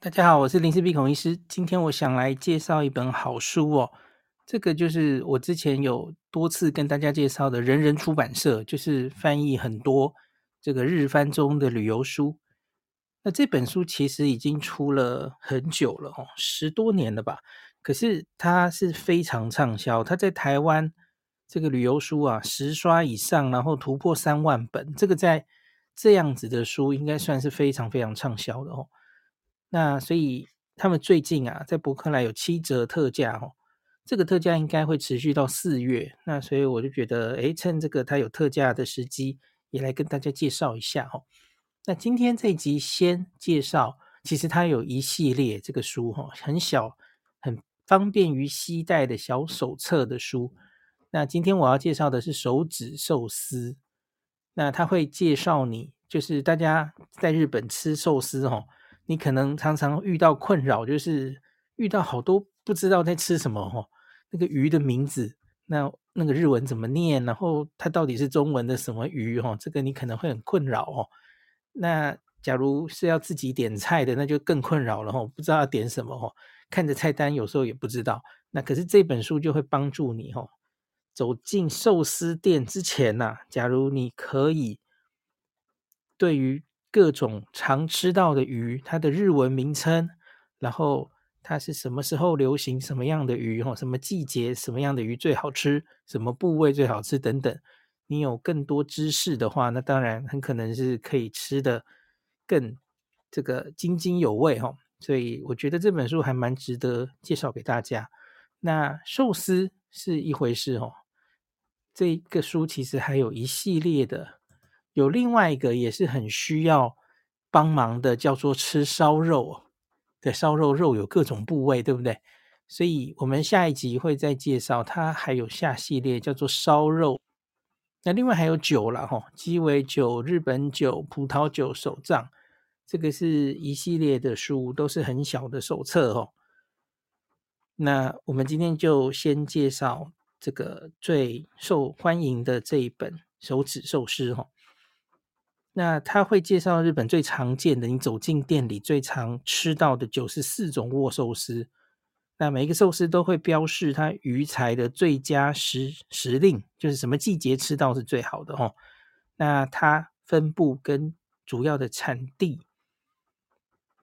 大家好，我是林氏鼻孔医师。今天我想来介绍一本好书哦。这个就是我之前有多次跟大家介绍的人人出版社，就是翻译很多这个日翻中的旅游书。那这本书其实已经出了很久了哦，十多年了吧。可是它是非常畅销，它在台湾这个旅游书啊，十刷以上，然后突破三万本。这个在这样子的书，应该算是非常非常畅销的哦。那所以他们最近啊，在博客来有七折特价哦，这个特价应该会持续到四月。那所以我就觉得，诶，趁这个它有特价的时机，也来跟大家介绍一下哦。那今天这一集先介绍，其实它有一系列这个书哈，很小，很方便于携带的小手册的书。那今天我要介绍的是手指寿司。那他会介绍你，就是大家在日本吃寿司哈。你可能常常遇到困扰，就是遇到好多不知道在吃什么哦，那个鱼的名字，那那个日文怎么念？然后它到底是中文的什么鱼？哦，这个你可能会很困扰哦。那假如是要自己点菜的，那就更困扰了哦，不知道要点什么哦，看着菜单有时候也不知道。那可是这本书就会帮助你哦，走进寿司店之前呐，假如你可以对于。各种常吃到的鱼，它的日文名称，然后它是什么时候流行什么样的鱼，什么季节什么样的鱼最好吃，什么部位最好吃等等。你有更多知识的话，那当然很可能是可以吃得更这个津津有味哈。所以我觉得这本书还蛮值得介绍给大家。那寿司是一回事哦，这个书其实还有一系列的。有另外一个也是很需要帮忙的，叫做吃烧肉。对，烧肉肉有各种部位，对不对？所以我们下一集会再介绍，它还有下系列叫做烧肉。那另外还有酒了哈，鸡尾酒、日本酒、葡萄酒手账，这个是一系列的书，都是很小的手册哦。那我们今天就先介绍这个最受欢迎的这一本手指寿司哈。那他会介绍日本最常见的，你走进店里最常吃到的九十四种握寿司。那每一个寿司都会标示它鱼材的最佳时时令，就是什么季节吃到是最好的哦。那它分布跟主要的产地，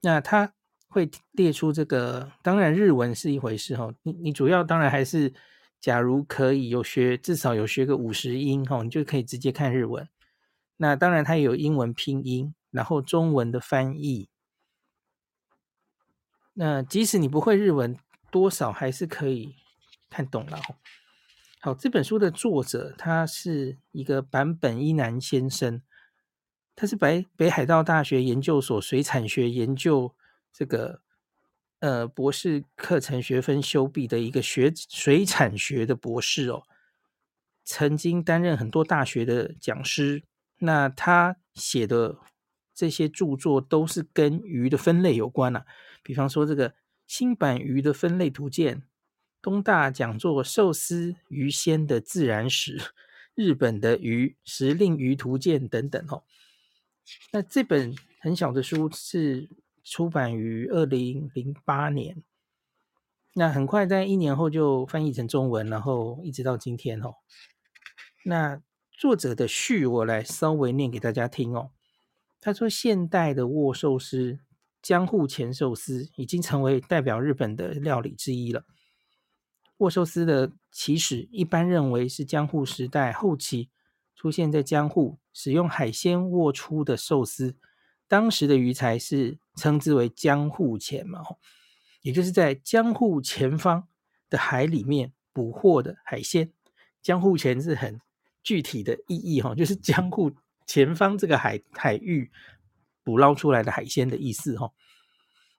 那它会列出这个。当然日文是一回事哦，你你主要当然还是，假如可以有学，至少有学个五十音哦，你就可以直接看日文。那当然，它也有英文拼音，然后中文的翻译。那即使你不会日文，多少还是可以看懂了。好，这本书的作者他是一个坂本一男先生，他是北北海道大学研究所水产学研究这个呃博士课程学分修毕的一个学水产学的博士哦，曾经担任很多大学的讲师。那他写的这些著作都是跟鱼的分类有关啊，比方说这个新版鱼的分类图鉴、东大讲座寿司鱼鲜的自然史、日本的鱼时令鱼图鉴等等哦。那这本很小的书是出版于二零零八年，那很快在一年后就翻译成中文，然后一直到今天哦。那作者的序，我来稍微念给大家听哦。他说：“现代的握寿司江户前寿司已经成为代表日本的料理之一了。握寿司的起始，一般认为是江户时代后期出现在江户，使用海鲜握出的寿司。当时的鱼材是称之为江户前嘛，也就是在江户前方的海里面捕获的海鲜。江户前是很。”具体的意义哈，就是江户前方这个海海域捕捞出来的海鲜的意思哈。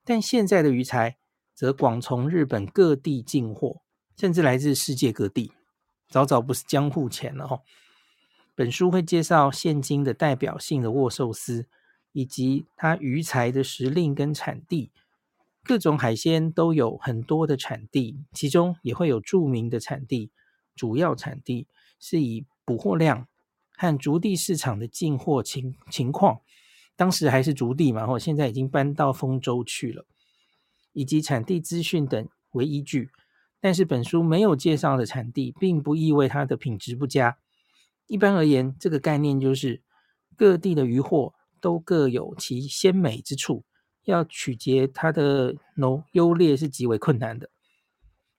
但现在的鱼材则广从日本各地进货，甚至来自世界各地，早早不是江户前了哈。本书会介绍现今的代表性的握寿司，以及它鱼材的时令跟产地。各种海鲜都有很多的产地，其中也会有著名的产地，主要产地是以。捕获量和筑地市场的进货情情况，当时还是筑地嘛，然后现在已经搬到丰州去了。以及产地资讯等为依据。但是本书没有介绍的产地，并不意味它的品质不佳。一般而言，这个概念就是各地的渔货都各有其鲜美之处，要取决它的优优劣是极为困难的。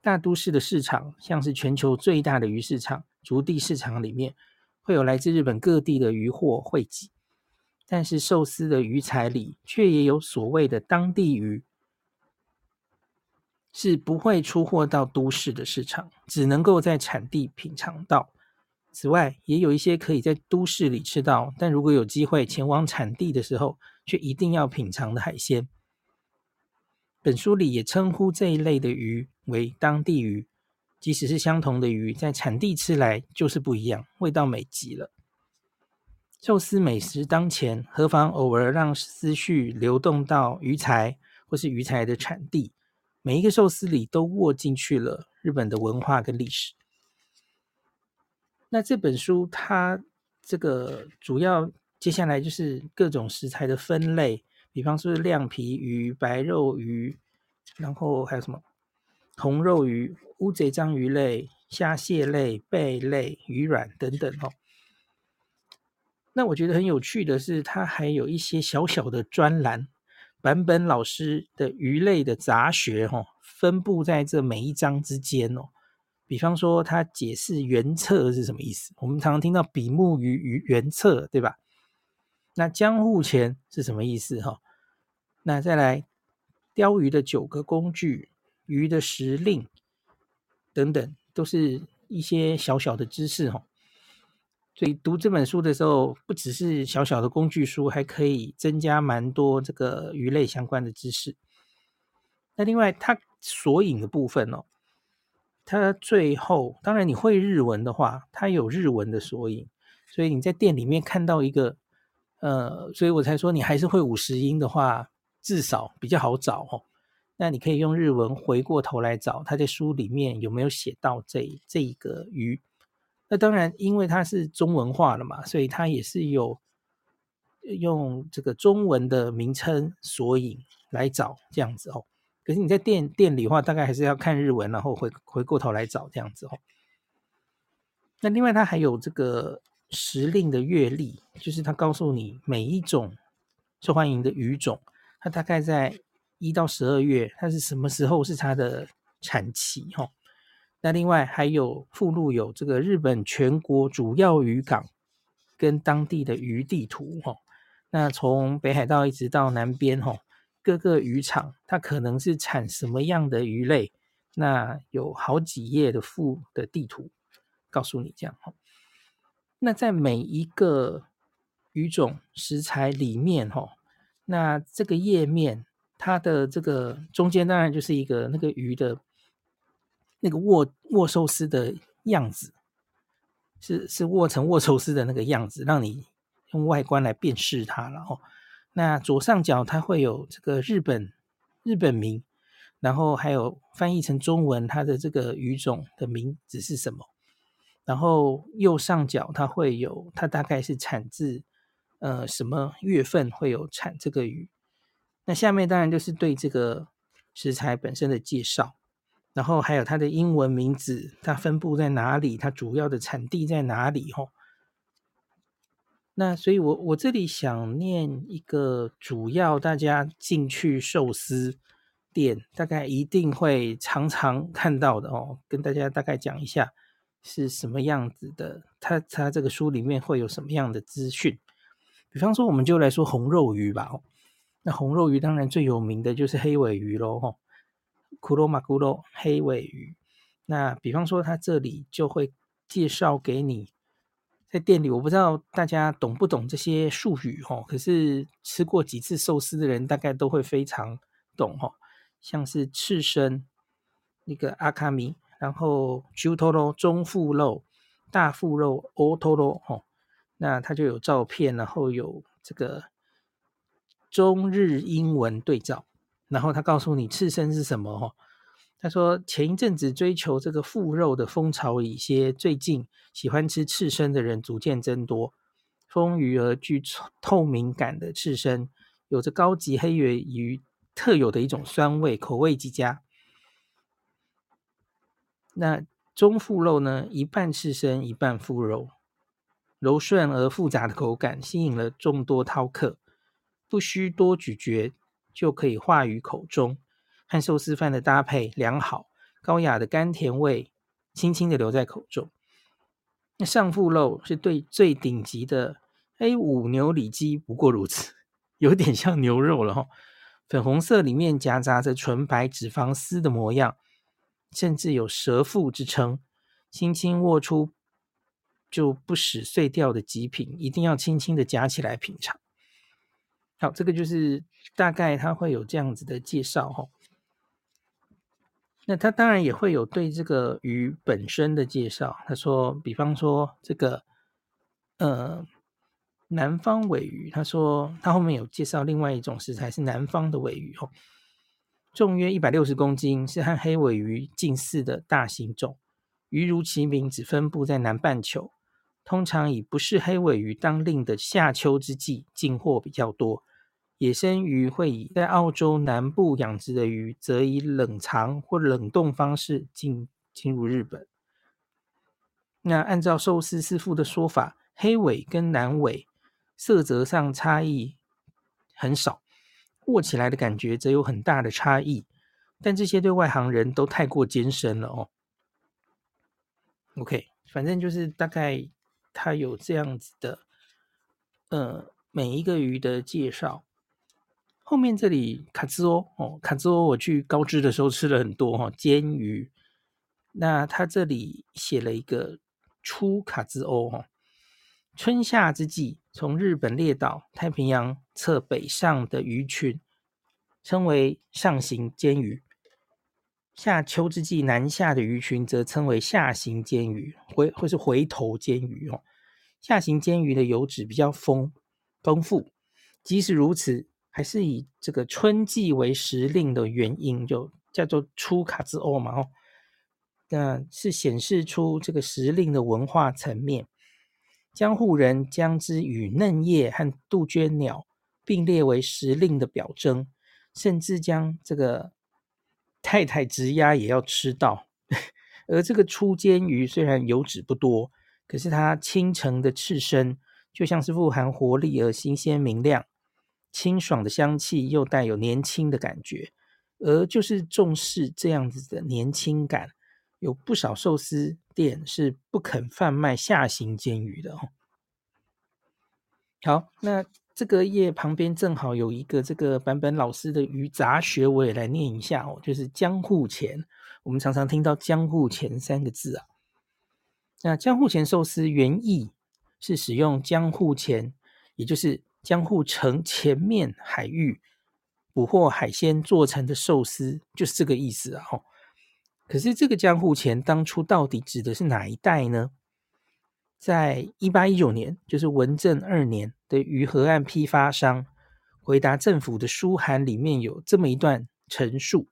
大都市的市场，像是全球最大的鱼市场——筑地市场里面，会有来自日本各地的渔货汇集。但是寿司的鱼材里，却也有所谓的当地鱼。是不会出货到都市的市场，只能够在产地品尝到。此外，也有一些可以在都市里吃到，但如果有机会前往产地的时候，却一定要品尝的海鲜。本书里也称呼这一类的鱼为当地鱼，即使是相同的鱼，在产地吃来就是不一样，味道美极了。寿司美食当前，何妨偶尔让思绪流动到鱼材或是鱼材的产地。每一个寿司里都握进去了日本的文化跟历史。那这本书它这个主要接下来就是各种食材的分类，比方说亮皮鱼、白肉鱼，然后还有什么红肉鱼、乌贼章鱼类、虾蟹类、贝类、鱼卵等等哦。那我觉得很有趣的是，它还有一些小小的专栏。坂本老师的鱼类的杂学，哈，分布在这每一章之间哦。比方说，他解释原侧是什么意思？我们常常听到比目鱼鱼原侧，对吧？那江户前是什么意思？哈，那再来钓鱼的九个工具、鱼的时令等等，都是一些小小的知识，哈。所以读这本书的时候，不只是小小的工具书，还可以增加蛮多这个鱼类相关的知识。那另外，它索引的部分哦，它最后当然你会日文的话，它有日文的索引，所以你在店里面看到一个，呃，所以我才说你还是会五十音的话，至少比较好找哦。那你可以用日文回过头来找，他在书里面有没有写到这这一个鱼。那当然，因为它是中文化了嘛，所以它也是有用这个中文的名称索引来找这样子哦。可是你在店店里的话，大概还是要看日文，然后回回过头来找这样子哦。那另外，它还有这个时令的月历，就是它告诉你每一种受欢迎的鱼种，它大概在一到十二月，它是什么时候是它的产期哈。那另外还有附录有这个日本全国主要渔港跟当地的鱼地图哈，那从北海道一直到南边哈，各个渔场它可能是产什么样的鱼类，那有好几页的附的地图告诉你这样哈。那在每一个鱼种食材里面哈，那这个页面它的这个中间当然就是一个那个鱼的。那个握握寿司的样子，是是握成握寿司的那个样子，让你用外观来辨识它了哦。那左上角它会有这个日本日本名，然后还有翻译成中文它的这个鱼种的名字是什么。然后右上角它会有它大概是产自呃什么月份会有产这个鱼。那下面当然就是对这个食材本身的介绍。然后还有它的英文名字，它分布在哪里？它主要的产地在哪里？吼，那所以我，我我这里想念一个主要大家进去寿司店，大概一定会常常看到的哦，跟大家大概讲一下是什么样子的。它它这个书里面会有什么样的资讯？比方说，我们就来说红肉鱼吧。那红肉鱼当然最有名的就是黑鮪鱼喽。吼。库罗马古罗黑鮪鱼，那比方说，他这里就会介绍给你，在店里，我不知道大家懂不懂这些术语哈，可是吃过几次寿司的人，大概都会非常懂哈。像是刺身，那个阿卡米，然后中トロ中腹肉、大腹肉、大トロ哈，那它就有照片，然后有这个 中日英文对照。然后他告诉你刺身是什么哈？他说前一阵子追求这个腹肉的风潮已歇，最近喜欢吃刺身的人逐渐增多。丰腴而具透明感的刺身，有着高级黑鮪鱼特有的一种酸味，口味极佳。那中腹肉呢，一半刺身，一半腹肉，柔顺而复杂的口感吸引了众多饕客，不需多咀嚼就可以化于口中，和寿司饭的搭配良好，高雅的甘甜味轻轻的留在口中。那上腹肉是对最顶级的 A5 牛里脊，不过如此，有点像牛肉了哈，粉红色里面夹杂着纯白脂肪丝的模样。甚至有蛇腹之称，轻轻握出就不使碎掉的极品，一定要轻轻的夹起来品尝。好，这个就是大概他会有这样子的介绍哈。那他当然也会有对这个鱼本身的介绍。他说，比方说这个呃南方尾鱼，他说他后面有介绍另外一种食材是南方的尾鱼哦。重约一百六十公斤，是和黑尾鱼近似的大型种。鱼如其名，只分布在南半球，通常以不是黑尾鱼当令的夏秋之际进货比较多。野生鱼会以在澳洲南部养殖的鱼，则以冷藏或冷冻方式进进入日本。那按照寿司师傅的说法，黑尾跟南尾色泽上差异很少。握起来的感觉则有很大的差异，但这些对外行人都太过艰深了哦。OK，反正就是大概它有这样子的，呃，每一个鱼的介绍。后面这里卡兹欧哦，卡兹欧我去高知的时候吃了很多哈、哦，煎鱼。那它这里写了一个初卡兹欧哈。春夏之际，从日本列岛、太平洋侧北上的鱼群，称为上行煎鱼；夏秋之际南下的鱼群，则称为下行煎鱼，回或是回头煎鱼哦。下行煎鱼的油脂比较丰丰富，即使如此，还是以这个春季为时令的原因，就叫做出卡兹欧嘛哦。那是显示出这个时令的文化层面。江户人将之与嫩叶和杜鹃鸟并列为时令的表征，甚至将这个太太直鸭也要吃到。而这个初煎鱼虽然油脂不多，可是它清澄的刺身就像是富含活力而新鲜明亮，清爽的香气又带有年轻的感觉，而就是重视这样子的年轻感。有不少寿司店是不肯贩卖下行煎鱼的哦。好，那这个页旁边正好有一个这个版本老师的鱼杂学，我也来念一下哦。就是江户前，我们常常听到江户前三个字啊。那江户前寿司原意是使用江户前，也就是江户城前面海域捕获海鲜做成的寿司，就是这个意思啊。可是这个江户前当初到底指的是哪一带呢？在一八一九年，就是文正二年的于河岸批发商回答政府的书函里面有这么一段陈述：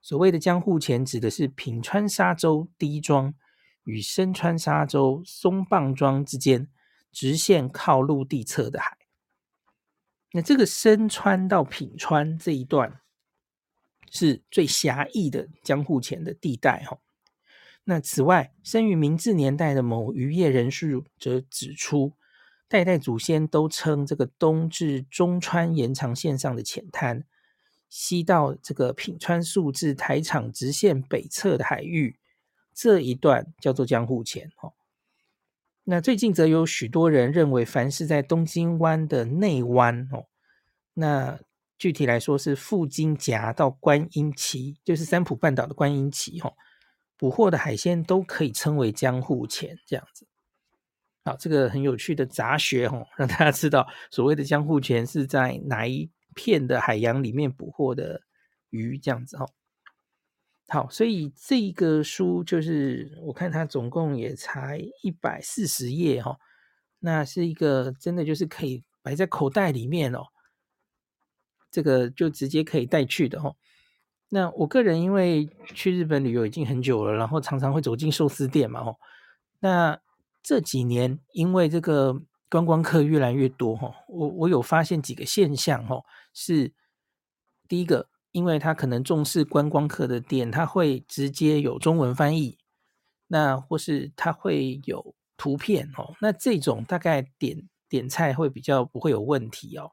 所谓的江户前指的是品川沙洲低庄与深川沙洲松棒庄之间直线靠陆地侧的海。那这个深川到品川这一段。是最狭义的江户前的地带哈。那此外，生于明治年代的某渔业人士则指出，代代祖先都称这个东至中川延长线上的浅滩，西到这个品川宿至台场直线北侧的海域，这一段叫做江户前哈。那最近则有许多人认为，凡是在东京湾的内湾哦，那。具体来说是富津峡到观音崎，就是三浦半岛的观音崎哈，捕获的海鲜都可以称为江户前这样子。好，这个很有趣的杂学哈，让大家知道所谓的江户前是在哪一片的海洋里面捕获的鱼这样子哈。好，所以这个书就是我看它总共也才一百四十页哈，那是一个真的就是可以摆在口袋里面哦。这个就直接可以带去的哦。那我个人因为去日本旅游已经很久了，然后常常会走进寿司店嘛哦。那这几年因为这个观光客越来越多哈，我我有发现几个现象哈，是第一个，因为他可能重视观光客的店，他会直接有中文翻译，那或是他会有图片哦，那这种大概点点菜会比较不会有问题哦。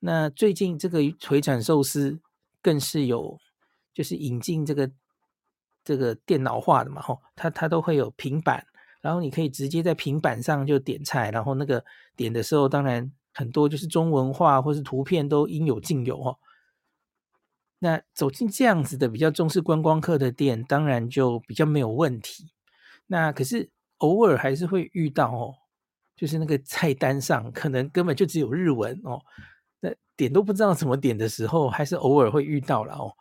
那最近这个回转寿司更是有，就是引进这个这个电脑化的嘛，吼，它它都会有平板，然后你可以直接在平板上就点菜，然后那个点的时候，当然很多就是中文化或是图片都应有尽有哦。那走进这样子的比较重视观光客的店，当然就比较没有问题。那可是偶尔还是会遇到哦，就是那个菜单上可能根本就只有日文哦，那点都不知道怎么点的时候，还是偶尔会遇到了哦。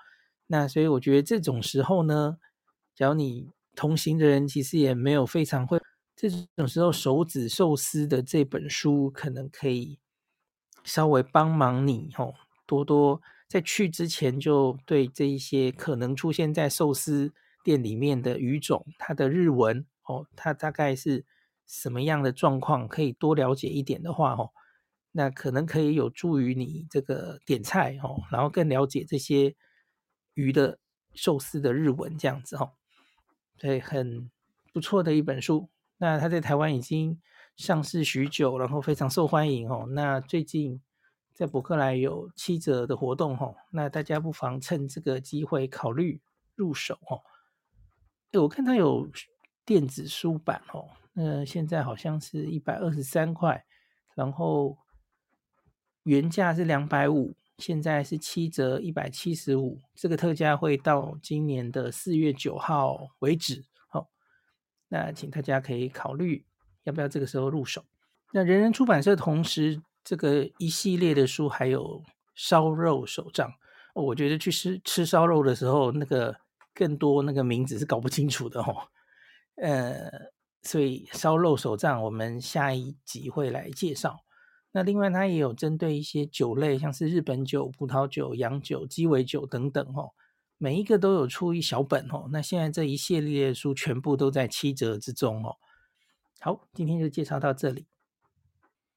那所以我觉得这种时候呢，假如你同行的人其实也没有非常会，这种时候手指寿司的这本书可能可以稍微帮忙你哦，多多。在去之前，就对这一些可能出现在寿司店里面的鱼种，它的日文哦，它大概是什么样的状况，可以多了解一点的话哦，那可能可以有助于你这个点菜哦，然后更了解这些鱼的寿司的日文这样子哦，对，很不错的一本书。那它在台湾已经上市许久，然后非常受欢迎哦。那最近。在博客来有七折的活动吼，那大家不妨趁这个机会考虑入手哦。哎，我看它有电子书版哦，那现在好像是一百二十三块，然后原价是两百五，现在是七折一百七十五，这个特价会到今年的四月九号为止。好，那请大家可以考虑要不要这个时候入手。那人人出版社同时。这个一系列的书还有烧肉手账，我觉得去吃吃烧肉的时候，那个更多那个名字是搞不清楚的哦。呃，所以烧肉手账我们下一集会来介绍。那另外它也有针对一些酒类，像是日本酒、葡萄酒、洋酒、鸡尾酒等等哦，每一个都有出一小本哦。那现在这一系列的书全部都在七折之中哦。好，今天就介绍到这里。